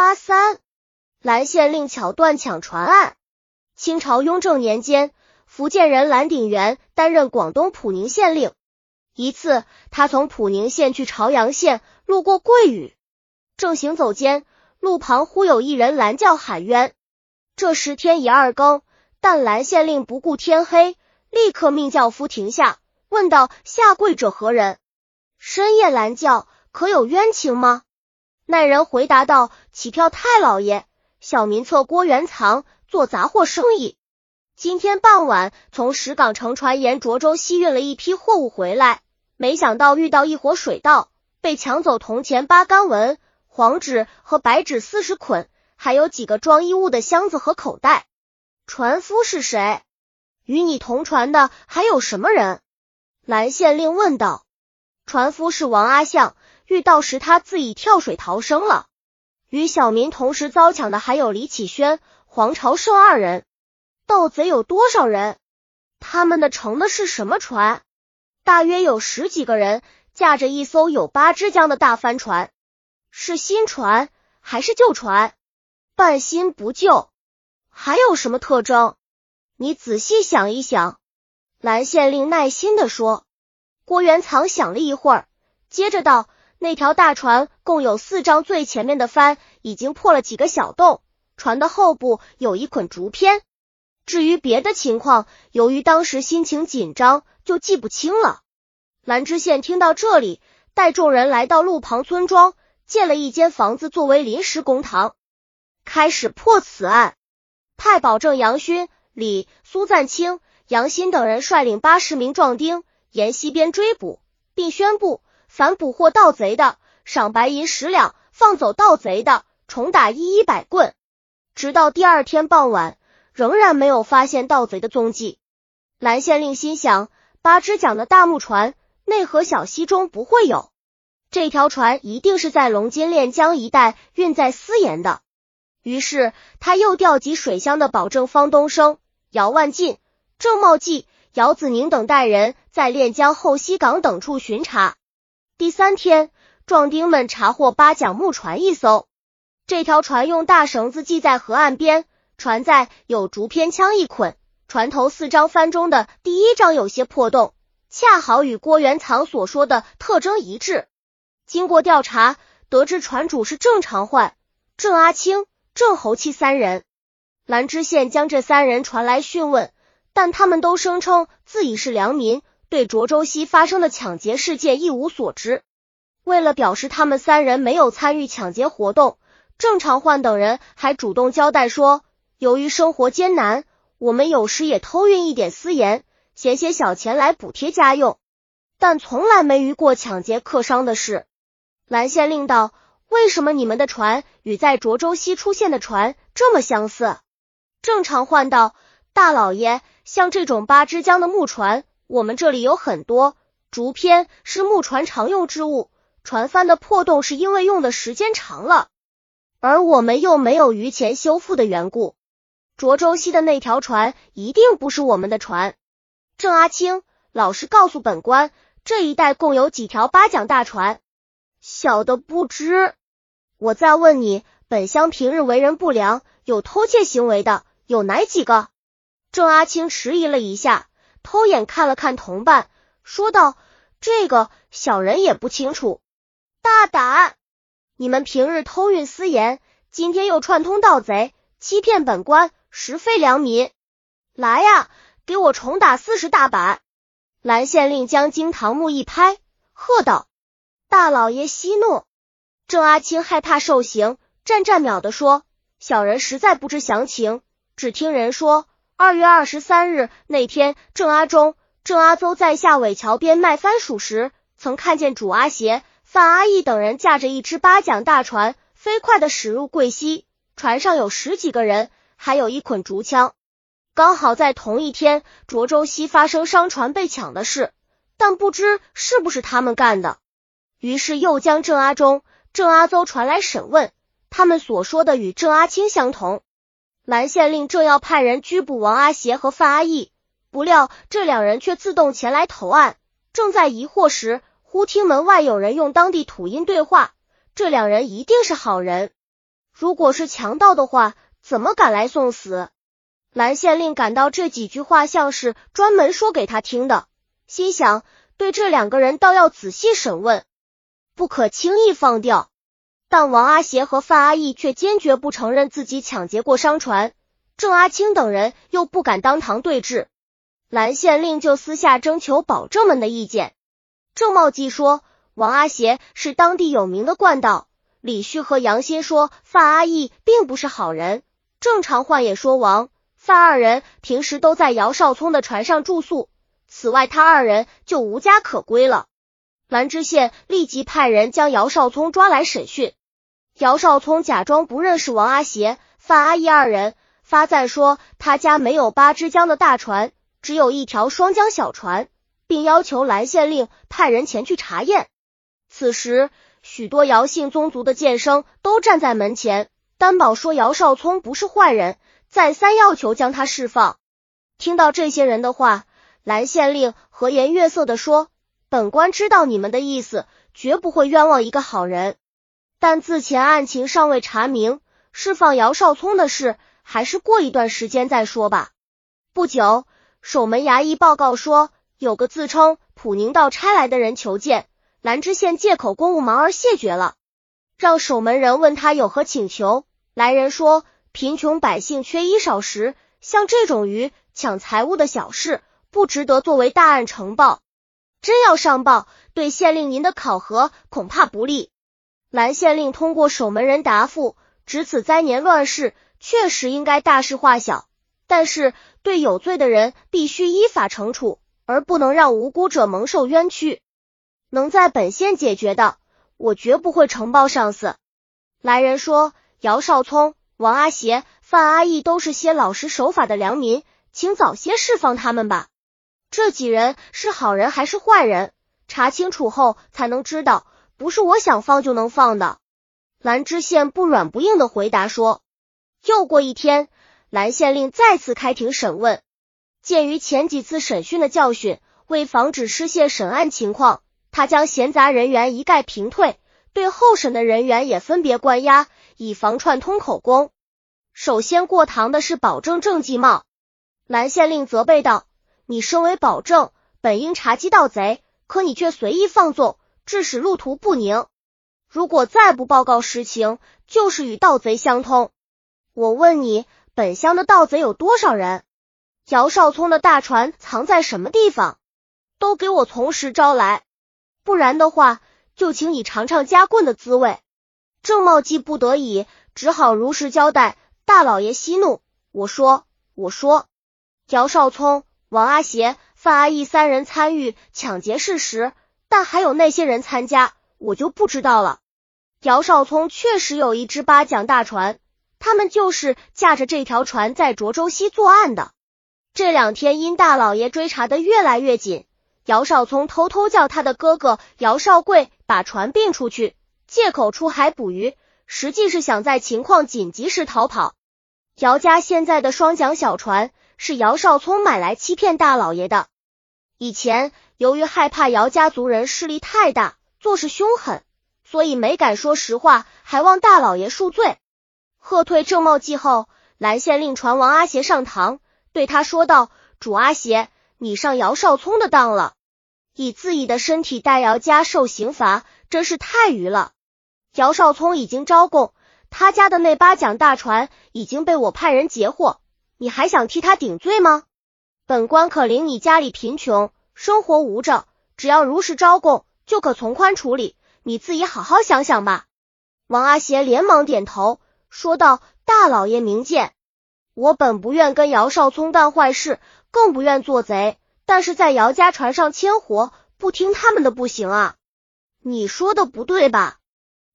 八三，蓝县令巧断抢船案。清朝雍正年间，福建人蓝鼎元担任广东普宁县令。一次，他从普宁县去朝阳县，路过桂屿，正行走间，路旁忽有一人拦轿喊冤。这时天已二更，但蓝县令不顾天黑，立刻命轿夫停下，问道：“下跪者何人？深夜拦轿，可有冤情吗？”那人回答道：“起票太老爷，小民策郭元藏做杂货生意，今天傍晚从石港乘船沿涿州西运了一批货物回来。”没想到遇到一伙水盗，被抢走铜钱八干文、黄纸和白纸四十捆，还有几个装衣物的箱子和口袋。船夫是谁？与你同船的还有什么人？蓝县令问道。船夫是王阿相，遇到时他自己跳水逃生了。与小民同时遭抢的还有李启轩、黄朝胜二人。盗贼有多少人？他们的乘的是什么船？大约有十几个人，驾着一艘有八只桨的大帆船，是新船还是旧船？半新不旧，还有什么特征？你仔细想一想。蓝县令耐心的说。郭元藏想了一会儿，接着道：“那条大船共有四张，最前面的帆已经破了几个小洞，船的后部有一捆竹片。至于别的情况，由于当时心情紧张。”就记不清了。兰知县听到这里，带众人来到路旁村庄，建了一间房子作为临时公堂，开始破此案。太保正杨勋、李、苏赞清、杨新等人率领八十名壮丁沿西边追捕，并宣布凡捕获盗贼的，赏白银十两；放走盗贼的，重打一一百棍。直到第二天傍晚，仍然没有发现盗贼的踪迹。蓝县令心想。八只桨的大木船，内河小溪中不会有。这条船一定是在龙津练江一带运载私盐的。于是他又调集水乡的保证方东升、姚万进、郑茂济、姚子宁等带人，在练江后溪港等处巡查。第三天，壮丁们查获八桨木船一艘。这条船用大绳子系在河岸边，船载有竹片枪一捆。船头四张帆中的第一张有些破洞，恰好与郭元藏所说的特征一致。经过调查，得知船主是郑长焕、郑阿青、郑侯七三人。兰知县将这三人传来讯问，但他们都声称自己是良民，对涿州西发生的抢劫事件一无所知。为了表示他们三人没有参与抢劫活动，郑长焕等人还主动交代说，由于生活艰难。我们有时也偷运一点私盐，捡些小钱来补贴家用，但从来没遇过抢劫客商的事。蓝县令道：“为什么你们的船与在涿州西出现的船这么相似？”郑常焕道：“大老爷，像这种八支江的木船，我们这里有很多。竹片是木船常用之物，船帆的破洞是因为用的时间长了，而我们又没有余钱修复的缘故。”涿州西的那条船一定不是我们的船。郑阿青，老实告诉本官，这一带共有几条八桨大船？小的不知。我再问你，本乡平日为人不良，有偷窃行为的有哪几个？郑阿青迟疑了一下，偷眼看了看同伴，说道：“这个小人也不清楚。”大胆！你们平日偷运私盐，今天又串通盗贼，欺骗本官。实非良民，来呀，给我重打四十大板！蓝县令将惊堂木一拍，喝道：“大老爷息怒！”郑阿青害怕受刑，战战秒的说：“小人实在不知详情，只听人说，二月二十三日那天，郑阿忠、郑阿邹在下尾桥边卖番薯时，曾看见主阿邪、范阿义等人驾着一只八桨大船，飞快的驶入桂溪，船上有十几个人。”还有一捆竹枪，刚好在同一天，涿州西发生商船被抢的事，但不知是不是他们干的。于是又将郑阿忠、郑阿邹传来审问，他们所说的与郑阿青相同。蓝县令正要派人拘捕王阿邪和范阿义，不料这两人却自动前来投案。正在疑惑时，忽听门外有人用当地土音对话，这两人一定是好人。如果是强盗的话，怎么敢来送死？蓝县令感到这几句话像是专门说给他听的，心想对这两个人倒要仔细审问，不可轻易放掉。但王阿邪和范阿义却坚决不承认自己抢劫过商船，郑阿清等人又不敢当堂对质，蓝县令就私下征求保证们的意见。郑茂记说，王阿邪是当地有名的惯盗；李旭和杨新说，范阿义并不是好人。郑长焕也说王。范二人平时都在姚少聪的船上住宿，此外他二人就无家可归了。兰知县立即派人将姚少聪抓来审讯。姚少聪假装不认识王阿邪、范阿义二人，发赞说他家没有八支江的大船，只有一条双江小船，并要求蓝县令派人前去查验。此时，许多姚姓宗族的剑生都站在门前，担保说姚少聪不是坏人。再三要求将他释放。听到这些人的话，蓝县令和颜悦色的说：“本官知道你们的意思，绝不会冤枉一个好人。但自前案情尚未查明，释放姚少聪的事，还是过一段时间再说吧。”不久，守门衙役报告说，有个自称普宁道差来的人求见，兰知县借口公务忙而谢绝了，让守门人问他有何请求。来人说。贫穷百姓缺衣少食，像这种鱼抢财物的小事，不值得作为大案呈报。真要上报，对县令您的考核恐怕不利。蓝县令通过守门人答复，值此灾年乱世，确实应该大事化小，但是对有罪的人必须依法惩处，而不能让无辜者蒙受冤屈。能在本县解决的，我绝不会呈报上司。来人说，姚少聪。王阿邪、范阿义都是些老实守法的良民，请早些释放他们吧。这几人是好人还是坏人，查清楚后才能知道，不是我想放就能放的。兰知县不软不硬的回答说。又过一天，兰县令再次开庭审问。鉴于前几次审讯的教训，为防止失窃审案情况，他将闲杂人员一概平退，对候审的人员也分别关押。以防串通口供。首先过堂的是保证郑继茂。蓝县令责备道：“你身为保证，本应查缉盗贼，可你却随意放纵，致使路途不宁。如果再不报告实情，就是与盗贼相通。我问你，本乡的盗贼有多少人？姚少聪的大船藏在什么地方？都给我从实招来，不然的话，就请你尝尝夹棍的滋味。”郑茂记不得已，只好如实交代。大老爷息怒，我说：“我说，姚少聪、王阿邪、范阿义三人参与抢劫事实，但还有那些人参加，我就不知道了。姚少聪确实有一只八桨大船，他们就是驾着这条船在涿州西作案的。这两天因大老爷追查的越来越紧，姚少聪偷偷叫他的哥哥姚少贵把船并出去。”借口出海捕鱼，实际是想在情况紧急时逃跑。姚家现在的双桨小船是姚少聪买来欺骗大老爷的。以前由于害怕姚家族人势力太大，做事凶狠，所以没敢说实话，还望大老爷恕罪。喝退郑茂记后，蓝县令传王阿邪上堂，对他说道：“主阿邪，你上姚少聪的当了，以自己的身体代姚家受刑罚，真是太愚了。”姚少聪已经招供，他家的那八桨大船已经被我派人截获，你还想替他顶罪吗？本官可领你家里贫穷，生活无着，只要如实招供，就可从宽处理。你自己好好想想吧。王阿邪连忙点头，说道：“大老爷明鉴，我本不愿跟姚少聪干坏事，更不愿做贼，但是在姚家船上牵活，不听他们的不行啊。你说的不对吧？”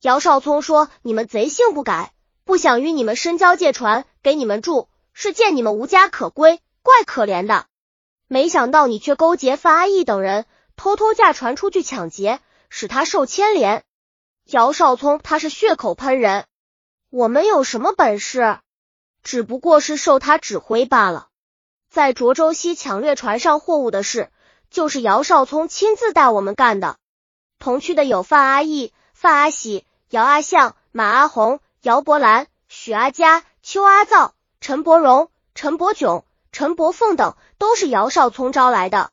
姚少聪说：“你们贼性不改，不想与你们深交借船给你们住，是见你们无家可归，怪可怜的。没想到你却勾结范阿义等人，偷偷驾船出去抢劫，使他受牵连。姚少聪他是血口喷人，我们有什么本事？只不过是受他指挥罢了。在涿州西抢掠船上货物的事，就是姚少聪亲自带我们干的。同去的有范阿义、范阿喜。”姚阿相、马阿红、姚伯兰、许阿佳、邱阿造、陈伯荣、陈伯炯、陈伯凤等都是姚少聪招来的。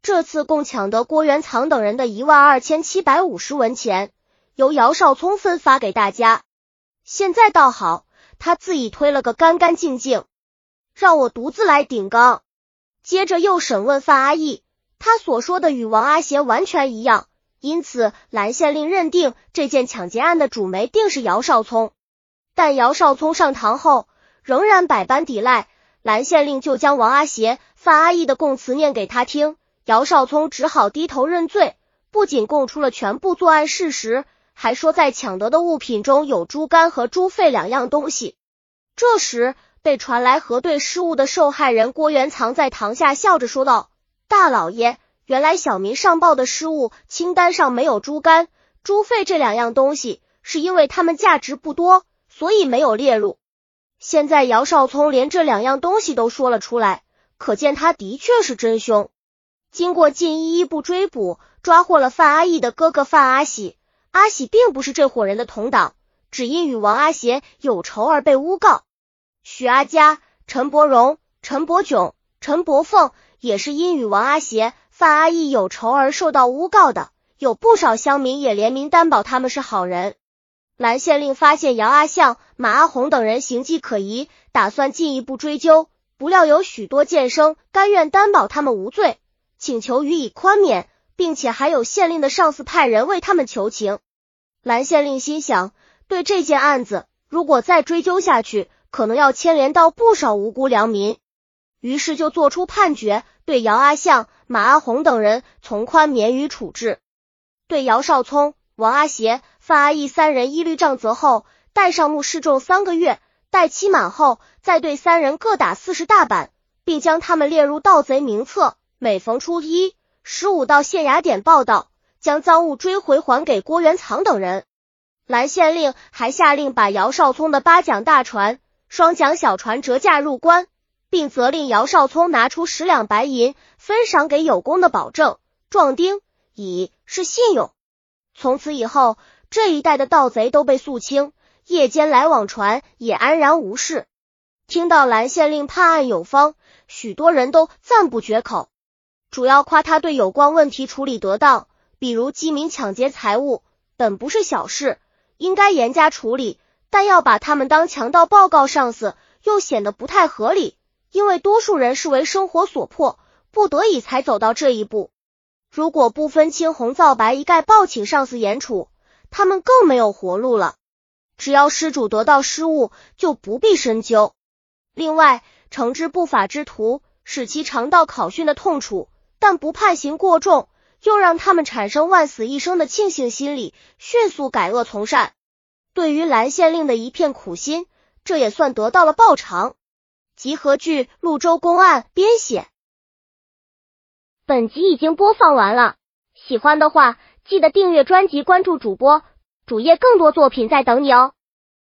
这次共抢得郭元藏等人的一万二千七百五十文钱，由姚少聪分发给大家。现在倒好，他自己推了个干干净净，让我独自来顶缸。接着又审问范阿义，他所说的与王阿贤完全一样，因此蓝县令认定这件抢劫案的主谋定是姚少聪。但姚少聪上堂后仍然百般抵赖，蓝县令就将王阿邪、范阿义的供词念给他听。姚少聪只好低头认罪，不仅供出了全部作案事实，还说在抢得的物品中有猪肝和猪肺两样东西。这时被传来核对失误的受害人郭元藏在堂下笑着说道：“大老爷，原来小民上报的失误清单上没有猪肝、猪肺这两样东西，是因为它们价值不多，所以没有列入。现在姚少聪连这两样东西都说了出来，可见他的确是真凶。”经过进一步追捕，抓获了范阿义的哥哥范阿喜。阿喜并不是这伙人的同党，只因与王阿贤有仇而被诬告。许阿佳、陈伯荣、陈伯炯、陈伯凤也是因与王阿贤、范阿义有仇而受到诬告的。有不少乡民也联名担保他们是好人。蓝县令发现杨阿相、马阿红等人行迹可疑，打算进一步追究，不料有许多剑生甘愿担保他们无罪。请求予以宽免，并且还有县令的上司派人为他们求情。蓝县令心想，对这件案子，如果再追究下去，可能要牵连到不少无辜良民，于是就做出判决，对姚阿相、马阿红等人从宽免予处置。对姚少聪、王阿邪、范阿义三人一律杖责后，带上木示众三个月，待期满后，再对三人各打四十大板，并将他们列入盗贼名册。每逢初一、十五到县衙点报道，将赃物追回还给郭元藏等人。蓝县令还下令把姚少聪的八桨大船、双桨小船折价入关，并责令姚少聪拿出十两白银分赏给有功的保证、壮丁，以示信用。从此以后，这一带的盗贼都被肃清，夜间来往船也安然无事。听到蓝县令判案有方，许多人都赞不绝口。主要夸他对有关问题处理得当，比如饥民抢劫财物，本不是小事，应该严加处理，但要把他们当强盗报告上司，又显得不太合理。因为多数人是为生活所迫，不得已才走到这一步。如果不分青红皂白一概报请上司严处，他们更没有活路了。只要失主得到失物，就不必深究。另外，惩治不法之徒，使其尝到考训的痛楚。但不判刑过重，又让他们产生万死一生的庆幸心理，迅速改恶从善。对于蓝县令的一片苦心，这也算得到了报偿。集合剧《潞州公案》编写。本集已经播放完了，喜欢的话记得订阅专辑，关注主播主页，更多作品在等你哦。